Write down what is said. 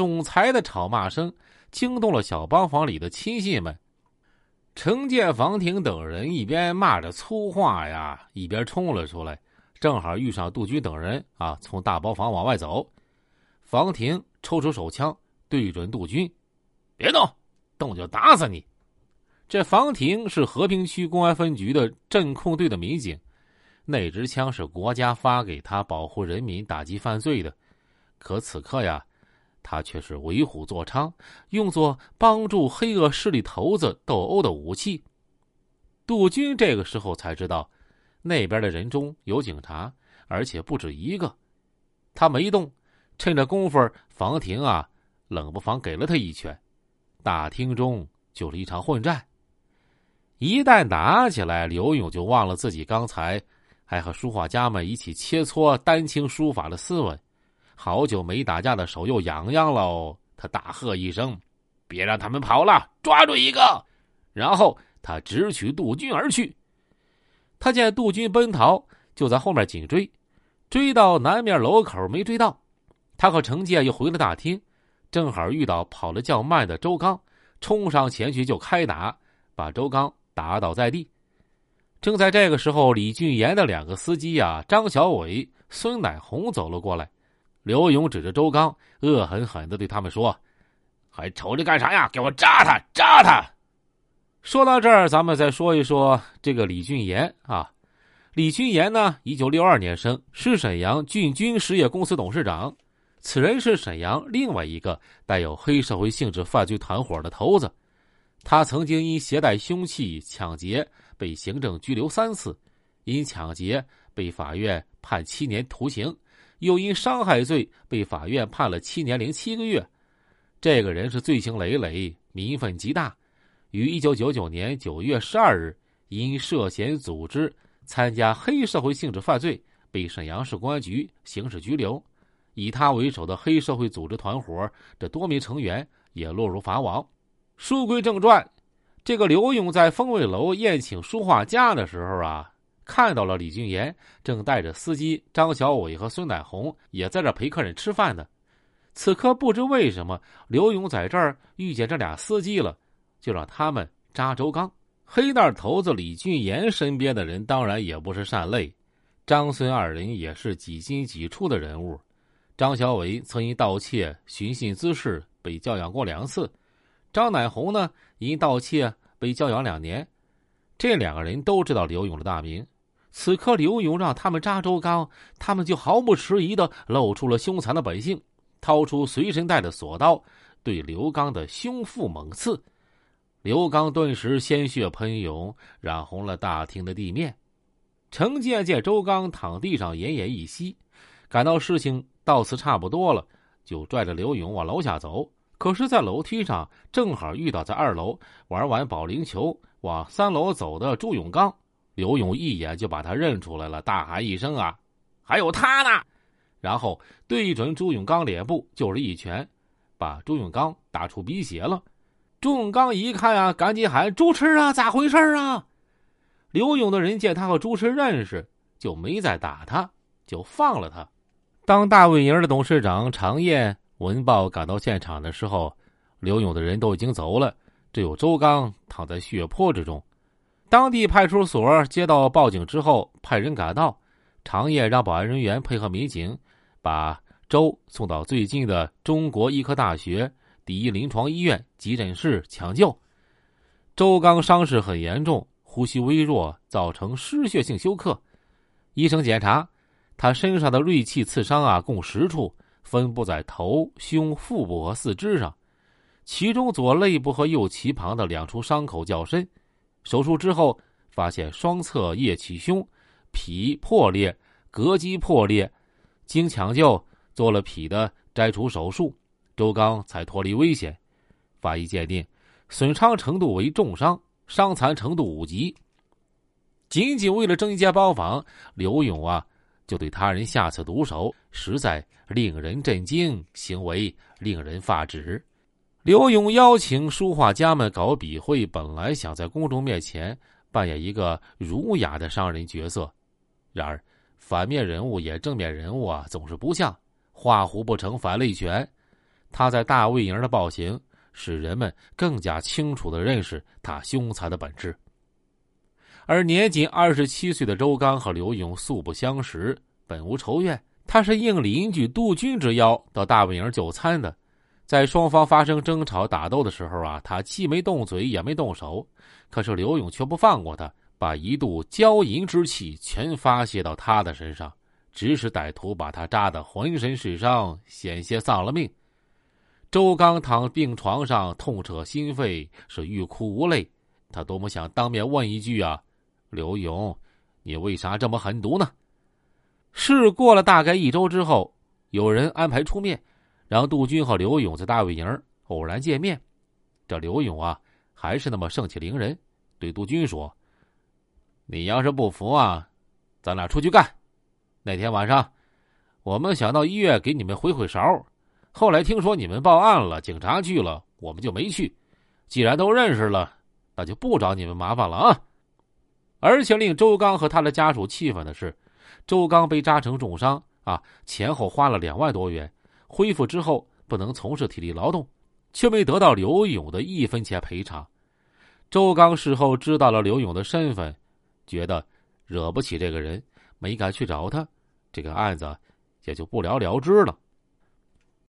总裁的吵骂声惊动了小包房里的亲信们。程建、房廷等人一边骂着粗话呀，一边冲了出来，正好遇上杜军等人啊，从大包房往外走。房廷抽出手枪对准杜军：“别动，动就打死你！”这房廷是和平区公安分局的镇控队的民警，那支枪是国家发给他保护人民、打击犯罪的。可此刻呀，他却是为虎作伥，用作帮助黑恶势力头子斗殴的武器。杜军这个时候才知道，那边的人中有警察，而且不止一个。他没动，趁着功夫，房廷啊，冷不防给了他一拳，大厅中就是一场混战。一旦打起来，刘勇就忘了自己刚才还和书画家们一起切磋丹青书法的斯文，好久没打架的手又痒痒喽。他大喝一声：“别让他们跑了，抓住一个！”然后他直取杜军而去。他见杜军奔逃，就在后面紧追，追到南面楼口没追到。他和程介又回了大厅，正好遇到跑得较慢的周刚，冲上前去就开打，把周刚。打倒在地。正在这个时候，李俊岩的两个司机呀，张小伟、孙乃红走了过来。刘勇指着周刚，恶狠狠的对他们说：“还瞅着干啥呀？给我扎他，扎他！”说到这儿，咱们再说一说这个李俊岩啊。李俊岩呢，一九六二年生，是沈阳俊军实业公司董事长。此人是沈阳另外一个带有黑社会性质犯罪团伙的头子。他曾经因携带凶器抢劫被行政拘留三次，因抢劫被法院判七年徒刑，又因伤害罪被法院判了七年零七个月。这个人是罪行累累，民愤极大，于一九九九年九月十二日因涉嫌组织参加黑社会性质犯罪被沈阳市公安局刑事拘留。以他为首的黑社会组织团伙这多名成员也落入法网。书归正传，这个刘勇在风味楼宴请书画家的时候啊，看到了李俊岩正带着司机张小伟和孙乃红也在这陪客人吃饭呢。此刻不知为什么，刘勇在这儿遇见这俩司机了，就让他们扎周刚。黑道头子李俊岩身边的人当然也不是善类，张孙二人也是几进几出的人物。张小伟曾因盗窃寻衅滋事被教养过两次。张乃红呢，因盗窃被教养两年。这两个人都知道刘勇的大名。此刻刘勇让他们扎周刚，他们就毫不迟疑的露出了凶残的本性，掏出随身带的锁刀，对刘刚的胸腹猛刺。刘刚顿时鲜血喷涌，染红了大厅的地面。程建见周刚躺地上奄奄一息，感到事情到此差不多了，就拽着刘勇往楼下走。可是，在楼梯上正好遇到在二楼玩完保龄球往三楼走的朱永刚，刘勇一眼就把他认出来了，大喊一声：“啊，还有他呢！”然后对准朱永刚脸部就是一拳，把朱永刚打出鼻血了。朱永刚一看啊，赶紧喊：“朱痴啊，咋回事啊？”刘勇的人见他和朱痴认识，就没再打他，就放了他。当大卫营的董事长常燕。文豹赶到现场的时候，刘勇的人都已经走了，只有周刚躺在血泊之中。当地派出所接到报警之后，派人赶到，长夜让保安人员配合民警，把周送到最近的中国医科大学第一临床医院急诊室抢救。周刚伤势很严重，呼吸微弱，造成失血性休克。医生检查，他身上的锐器刺伤啊，共十处。分布在头、胸、腹部和四肢上，其中左肋部和右脐旁的两处伤口较深。手术之后，发现双侧腋起胸、脾破裂、膈肌破裂，经抢救做了脾的摘除手术，周刚才脱离危险。法医鉴定，损伤程度为重伤，伤残程度五级。仅仅为了争一间包房，刘勇啊！就对他人下此毒手，实在令人震惊，行为令人发指。刘勇邀请书画家们搞笔会，本来想在公众面前扮演一个儒雅的商人角色，然而反面人物演正面人物啊，总是不像，画虎不成反类犬。他在大卫营的暴行，使人们更加清楚的认识他凶残的本质。而年仅二十七岁的周刚和刘勇素不相识，本无仇怨。他是应邻居杜军之邀到大卫营就餐的。在双方发生争吵打斗的时候啊，他既没动嘴也没动手，可是刘勇却不放过他，把一肚骄淫之气全发泄到他的身上，指使歹徒把他扎得浑身是伤，险些丧了命。周刚躺病床上痛彻心扉，是欲哭无泪。他多么想当面问一句啊！刘勇，你为啥这么狠毒呢？事过了大概一周之后，有人安排出面，让杜军和刘勇在大卫营偶然见面。这刘勇啊，还是那么盛气凌人，对杜军说：“你要是不服啊，咱俩出去干。那天晚上，我们想到医院给你们回回勺，后来听说你们报案了，警察去了，我们就没去。既然都认识了，那就不找你们麻烦了啊。”而且令周刚和他的家属气愤的是，周刚被扎成重伤啊，前后花了两万多元，恢复之后不能从事体力劳动，却没得到刘勇的一分钱赔偿。周刚事后知道了刘勇的身份，觉得惹不起这个人，没敢去找他，这个案子也就不了了之了。